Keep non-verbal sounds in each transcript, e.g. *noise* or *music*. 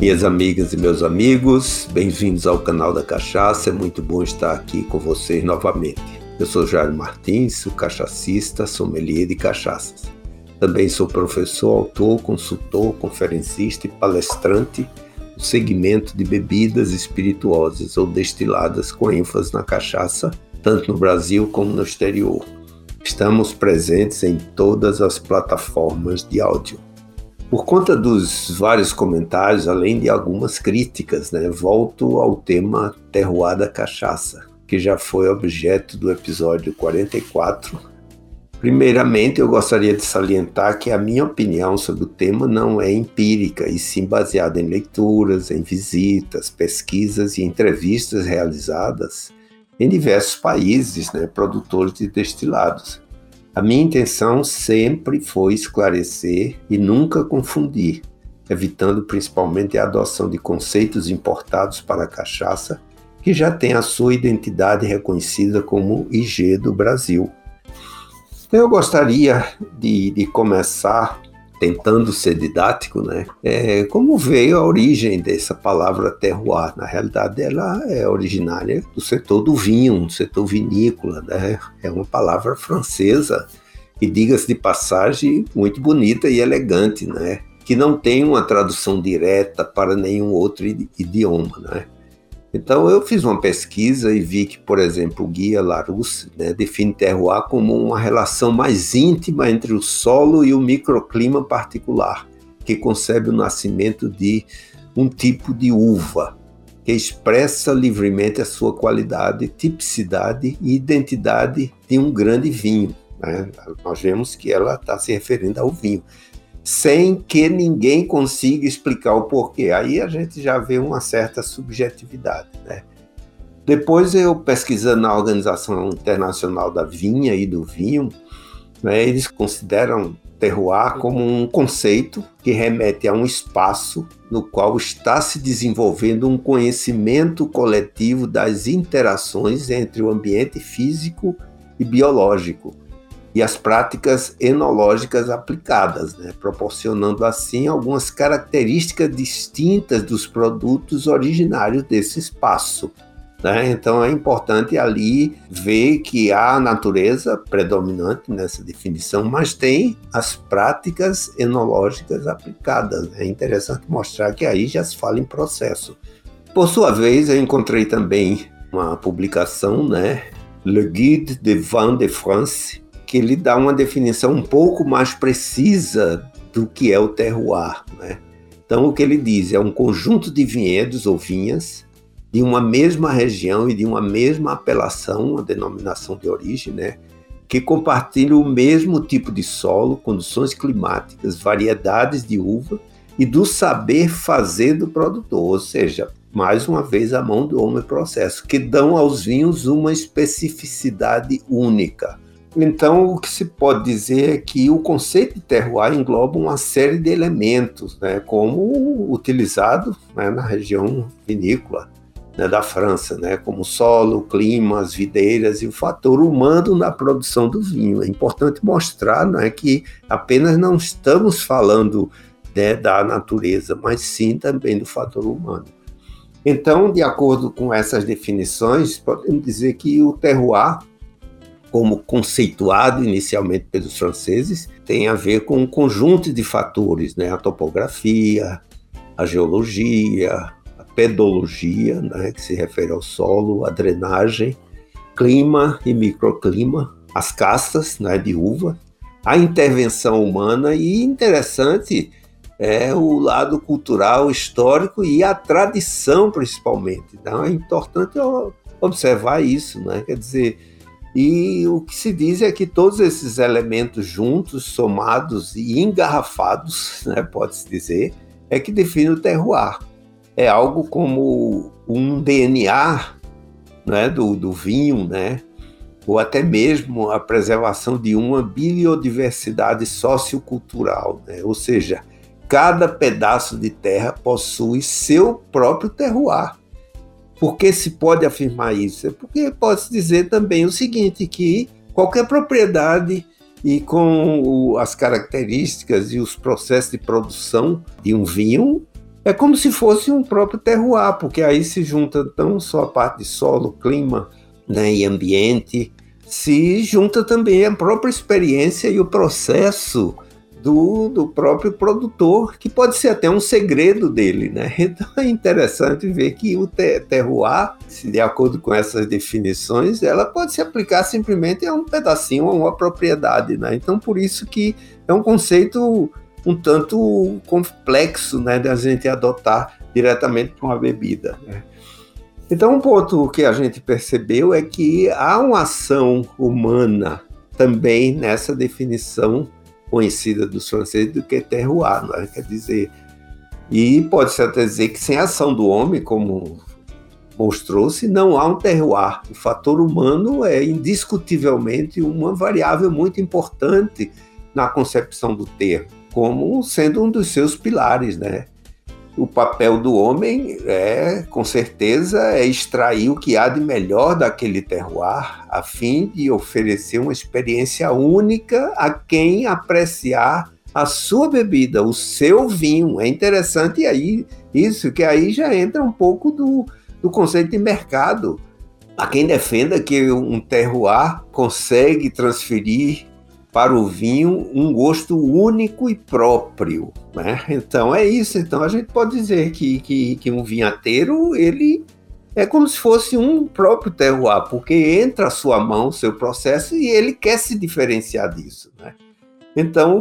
Minhas amigas e meus amigos, bem-vindos ao canal da Cachaça. É muito bom estar aqui com vocês novamente. Eu sou Jairo Martins, sou cachacista, sommelier de cachaças. Também sou professor, autor, consultor, conferencista e palestrante no segmento de bebidas espirituosas ou destiladas com ênfase na cachaça, tanto no Brasil como no exterior. Estamos presentes em todas as plataformas de áudio. Por conta dos vários comentários, além de algumas críticas, né, volto ao tema terroir da cachaça, que já foi objeto do episódio 44. Primeiramente, eu gostaria de salientar que a minha opinião sobre o tema não é empírica, e sim baseada em leituras, em visitas, pesquisas e entrevistas realizadas em diversos países, né, produtores de destilados. A minha intenção sempre foi esclarecer e nunca confundir, evitando principalmente a adoção de conceitos importados para a cachaça, que já tem a sua identidade reconhecida como IG do Brasil. Eu gostaria de, de começar tentando ser didático, né? É, como veio a origem dessa palavra terroir? Na realidade, ela é originária do setor do vinho, do setor vinícola, né? É uma palavra francesa e, diga-se de passagem, muito bonita e elegante, né? Que não tem uma tradução direta para nenhum outro idioma, né? Então eu fiz uma pesquisa e vi que, por exemplo, o Guia Larousse né, define terroir como uma relação mais íntima entre o solo e o microclima particular, que concebe o nascimento de um tipo de uva, que expressa livremente a sua qualidade, tipicidade e identidade de um grande vinho. Né? Nós vemos que ela está se referindo ao vinho sem que ninguém consiga explicar o porquê. Aí a gente já vê uma certa subjetividade, né? Depois eu pesquisando na Organização Internacional da Vinha e do Vinho, né, eles consideram terroir como um conceito que remete a um espaço no qual está se desenvolvendo um conhecimento coletivo das interações entre o ambiente físico e biológico, e as práticas enológicas aplicadas, né, proporcionando assim algumas características distintas dos produtos originários desse espaço. Né? Então é importante ali ver que há a natureza predominante nessa definição, mas tem as práticas enológicas aplicadas. É interessante mostrar que aí já se fala em processo. Por sua vez, eu encontrei também uma publicação, né, Le Guide de Vin de France, que ele dá uma definição um pouco mais precisa do que é o terroir. Né? Então, o que ele diz é um conjunto de vinhedos ou vinhas de uma mesma região e de uma mesma apelação, uma denominação de origem, né? que compartilham o mesmo tipo de solo, condições climáticas, variedades de uva e do saber fazer do produtor, ou seja, mais uma vez a mão do homem processo, que dão aos vinhos uma especificidade única. Então, o que se pode dizer é que o conceito de terroir engloba uma série de elementos, né, como utilizado né, na região vinícola né, da França, né, como solo, clima, as videiras e o fator humano na produção do vinho. É importante mostrar né, que apenas não estamos falando né, da natureza, mas sim também do fator humano. Então, de acordo com essas definições, podemos dizer que o terroir como conceituado inicialmente pelos franceses, tem a ver com um conjunto de fatores, né? a topografia, a geologia, a pedologia, né? que se refere ao solo, a drenagem, clima e microclima, as castas né? de uva, a intervenção humana e interessante é o lado cultural, histórico e a tradição principalmente. Então é importante observar isso, né? Quer dizer, e o que se diz é que todos esses elementos juntos, somados e engarrafados, *laughs* né, pode-se dizer, é que define o terroir. É algo como um DNA né, do, do vinho, né, ou até mesmo a preservação de uma biodiversidade sociocultural, né, ou seja, cada pedaço de terra possui seu próprio terroir. Por que se pode afirmar isso? É porque pode-se dizer também o seguinte, que qualquer propriedade e com o, as características e os processos de produção de um vinho é como se fosse um próprio terroir, porque aí se junta não só a parte de solo, clima né, e ambiente, se junta também a própria experiência e o processo do, do próprio produtor, que pode ser até um segredo dele, né? *laughs* Então é interessante ver que o terroir, de acordo com essas definições, ela pode se aplicar simplesmente a um pedacinho, a uma propriedade, né? Então por isso que é um conceito um tanto complexo, né, da gente adotar diretamente para uma bebida. Né? Então, um ponto que a gente percebeu é que há uma ação humana também nessa definição conhecida dos franceses do que terroir, não é? quer dizer, e pode-se até dizer que sem a ação do homem, como mostrou-se, não há um terroir. O fator humano é indiscutivelmente uma variável muito importante na concepção do termo, como sendo um dos seus pilares, né? O papel do homem é, com certeza, é extrair o que há de melhor daquele terroir, a fim de oferecer uma experiência única a quem apreciar a sua bebida, o seu vinho. É interessante aí isso, que aí já entra um pouco do, do conceito de mercado. Há quem defenda que um terroir consegue transferir para o vinho um gosto único e próprio. Né? Então é isso. Então a gente pode dizer que, que, que um vinhateiro ele é como se fosse um próprio terroir, porque entra a sua mão, o seu processo, e ele quer se diferenciar disso. Né? Então,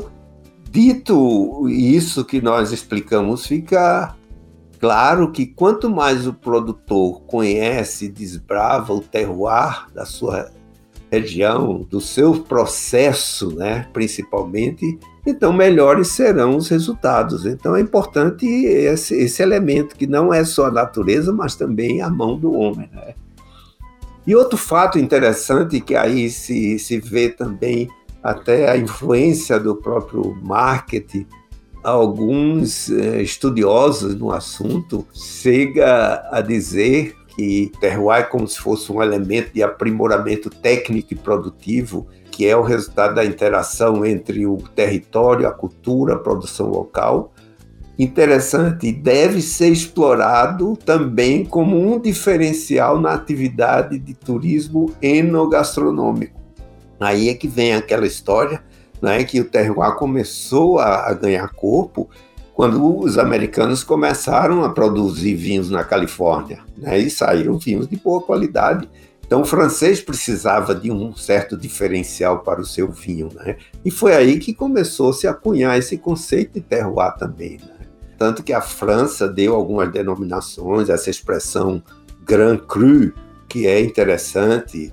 dito isso que nós explicamos, fica claro que quanto mais o produtor conhece e desbrava o terroir da sua região, do seu processo, né, principalmente, então melhores serão os resultados. Então é importante esse, esse elemento que não é só a natureza, mas também a mão do homem. Né? E outro fato interessante que aí se, se vê também até a influência do próprio marketing, alguns eh, estudiosos no assunto chega a dizer que terroir é como se fosse um elemento de aprimoramento técnico e produtivo, que é o resultado da interação entre o território, a cultura, a produção local. Interessante e deve ser explorado também como um diferencial na atividade de turismo enogastronômico. Aí é que vem aquela história né, que o terroir começou a, a ganhar corpo quando os americanos começaram a produzir vinhos na Califórnia, né, e saíram vinhos de boa qualidade. Então, o francês precisava de um certo diferencial para o seu vinho, né? E foi aí que começou-se a cunhar esse conceito de terroir também, né? Tanto que a França deu algumas denominações, essa expressão Grand Cru, que é interessante,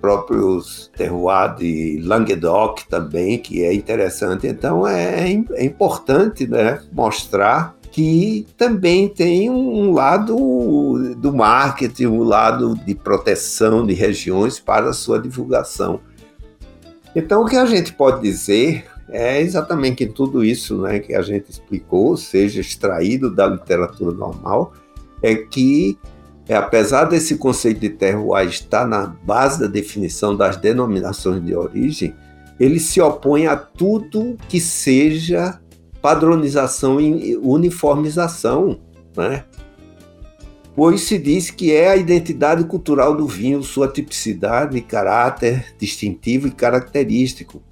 próprios terroir de Languedoc também, que é interessante. Então é, é importante né, mostrar que também tem um lado do marketing, um lado de proteção de regiões para a sua divulgação. Então, o que a gente pode dizer é exatamente que tudo isso né, que a gente explicou, seja extraído da literatura normal, é que é, apesar desse conceito de terroir estar na base da definição das denominações de origem, ele se opõe a tudo que seja padronização e uniformização, né? pois se diz que é a identidade cultural do vinho, sua tipicidade, caráter distintivo e característico.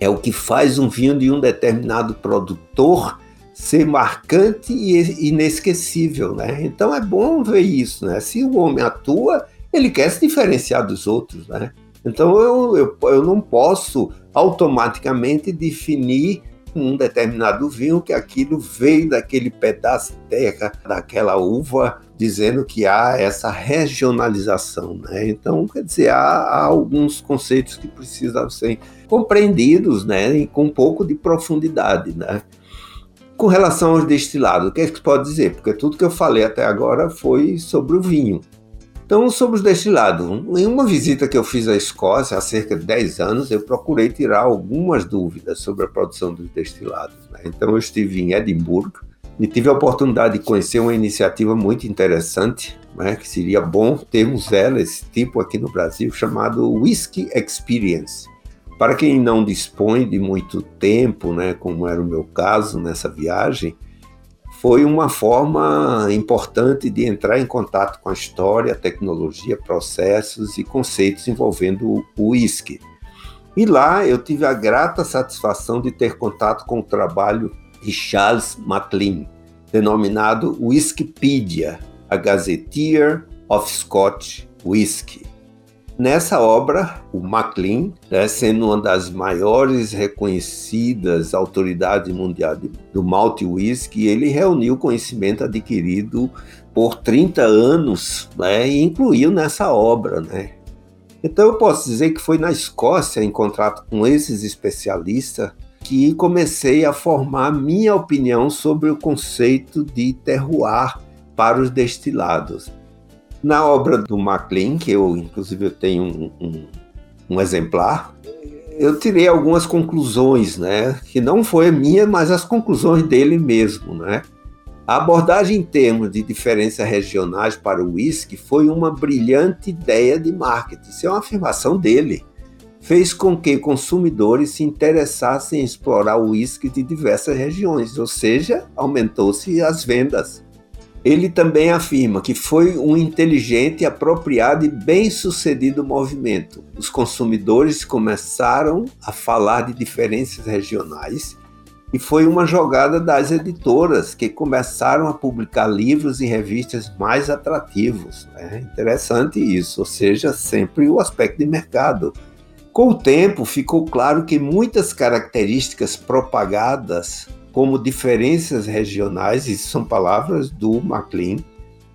É o que faz um vinho de um determinado produtor ser marcante e inesquecível, né? Então é bom ver isso, né? Se o homem atua, ele quer se diferenciar dos outros, né? Então eu, eu, eu não posso automaticamente definir um determinado vinho que aquilo veio daquele pedaço de terra, daquela uva, dizendo que há essa regionalização, né? Então, quer dizer, há, há alguns conceitos que precisam ser compreendidos, né? E com um pouco de profundidade, né? Com relação aos destilados, o que é que pode dizer? Porque tudo que eu falei até agora foi sobre o vinho. Então, sobre os destilados, em uma visita que eu fiz à Escócia há cerca de 10 anos, eu procurei tirar algumas dúvidas sobre a produção dos destilados. Né? Então, eu estive em Edimburgo e tive a oportunidade de conhecer uma iniciativa muito interessante, né? que seria bom termos ela, esse tipo aqui no Brasil, chamado Whisky Experience. Para quem não dispõe de muito tempo, né, como era o meu caso nessa viagem, foi uma forma importante de entrar em contato com a história, tecnologia, processos e conceitos envolvendo o uísque. E lá eu tive a grata satisfação de ter contato com o trabalho de Charles MacLean, denominado Wikipedia, a Gazetteer of Scotch Whisky. Nessa obra, o Maclean, né, sendo uma das maiores reconhecidas autoridades mundiais do malte whisky, ele reuniu conhecimento adquirido por 30 anos né, e incluiu nessa obra. Né. Então eu posso dizer que foi na Escócia, em contato com esses especialistas, que comecei a formar minha opinião sobre o conceito de terroir para os destilados. Na obra do MacLean, que eu inclusive eu tenho um, um, um exemplar, eu tirei algumas conclusões, né? Que não foi minha, mas as conclusões dele mesmo, né? A abordagem em termos de diferenças regionais para o whisky foi uma brilhante ideia de marketing. Isso é uma afirmação dele. Fez com que consumidores se interessassem em explorar o whisky de diversas regiões, ou seja, aumentou-se as vendas. Ele também afirma que foi um inteligente, apropriado e bem-sucedido movimento. Os consumidores começaram a falar de diferenças regionais e foi uma jogada das editoras que começaram a publicar livros e revistas mais atrativos. É interessante isso, ou seja, sempre o aspecto de mercado. Com o tempo, ficou claro que muitas características propagadas como diferenças regionais, isso são palavras do MacLean,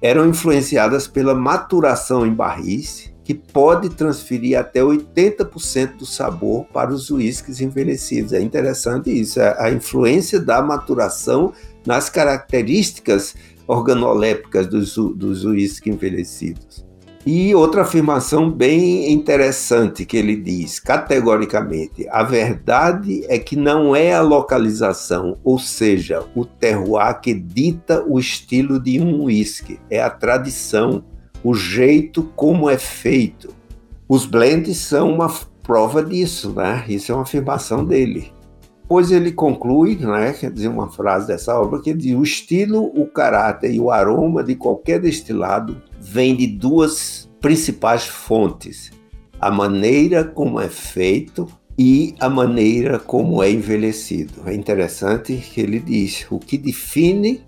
eram influenciadas pela maturação em barris, que pode transferir até 80% do sabor para os uísques envelhecidos. É interessante isso, é a influência da maturação nas características organolépticas dos, dos uísques envelhecidos. E outra afirmação bem interessante que ele diz categoricamente: a verdade é que não é a localização, ou seja, o terroir que dita o estilo de um whisky, é a tradição, o jeito como é feito. Os blends são uma prova disso, né? Isso é uma afirmação dele. Pois ele conclui, né, quer dizer, uma frase dessa obra que diz: o estilo, o caráter e o aroma de qualquer destilado vem de duas principais fontes: a maneira como é feito e a maneira como é envelhecido. É interessante que ele diz: o que define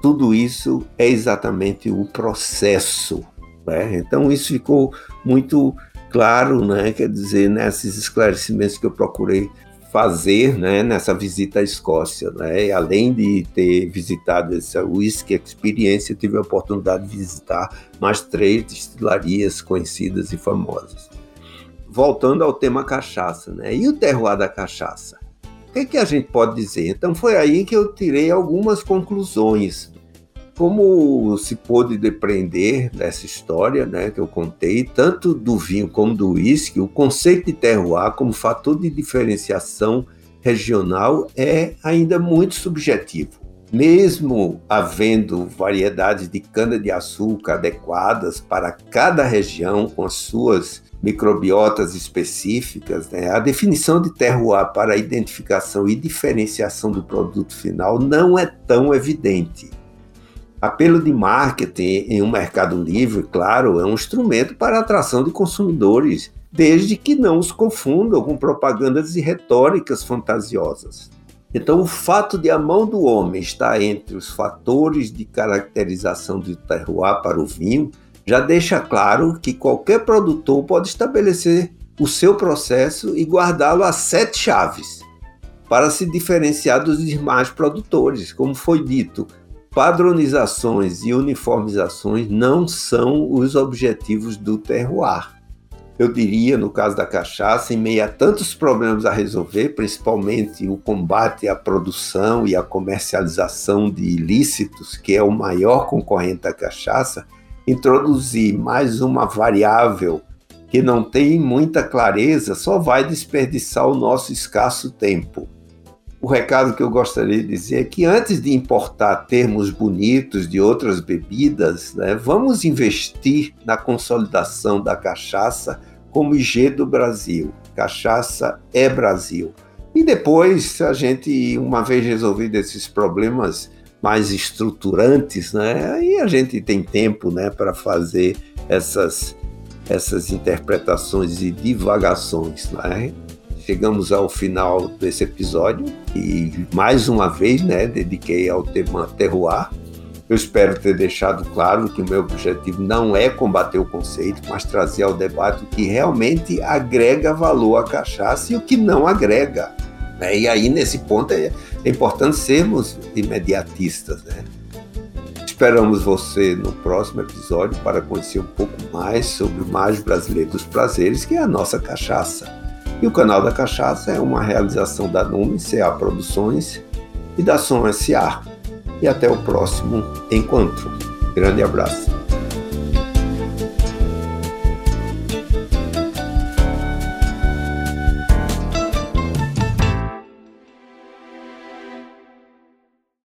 tudo isso é exatamente o processo. Né? Então, isso ficou muito claro, né? quer dizer, nesses esclarecimentos que eu procurei fazer né, nessa visita à Escócia. Né? além de ter visitado essa Whisky Experience, eu tive a oportunidade de visitar mais três destilarias conhecidas e famosas. Voltando ao tema cachaça, né? e o terroir da cachaça? O que, é que a gente pode dizer? Então foi aí que eu tirei algumas conclusões como se pôde depreender dessa história né, que eu contei, tanto do vinho como do uísque, o conceito de terroir como fator de diferenciação regional é ainda muito subjetivo. Mesmo havendo variedades de cana-de-açúcar adequadas para cada região com as suas microbiotas específicas, né, a definição de terroir para a identificação e diferenciação do produto final não é tão evidente. Apelo de marketing em um mercado livre, claro, é um instrumento para a atração de consumidores, desde que não os confundam com propagandas e retóricas fantasiosas. Então, o fato de a mão do homem estar entre os fatores de caracterização do terroir para o vinho já deixa claro que qualquer produtor pode estabelecer o seu processo e guardá-lo a sete chaves para se diferenciar dos demais produtores, como foi dito padronizações e uniformizações não são os objetivos do terroir. Eu diria, no caso da cachaça, em meio a tantos problemas a resolver, principalmente o combate à produção e à comercialização de ilícitos, que é o maior concorrente da cachaça, introduzir mais uma variável que não tem muita clareza só vai desperdiçar o nosso escasso tempo o recado que eu gostaria de dizer é que antes de importar termos bonitos de outras bebidas, né, vamos investir na consolidação da cachaça como IG do Brasil. Cachaça é Brasil. E depois, a gente, uma vez resolvido esses problemas mais estruturantes, né? Aí a gente tem tempo, né, para fazer essas essas interpretações e divagações, né? Chegamos ao final desse episódio e mais uma vez, né, dediquei ao tema terroir. Eu espero ter deixado claro que o meu objetivo não é combater o conceito, mas trazer ao debate o que realmente agrega valor à cachaça e o que não agrega. Né? E aí, nesse ponto, é, é importante sermos imediatistas. Né? Esperamos você no próximo episódio para conhecer um pouco mais sobre o mais brasileiro dos prazeres, que é a nossa cachaça. E o canal da Cachaça é uma realização da Nume CA Produções e da Som SA. E até o próximo encontro. Grande abraço.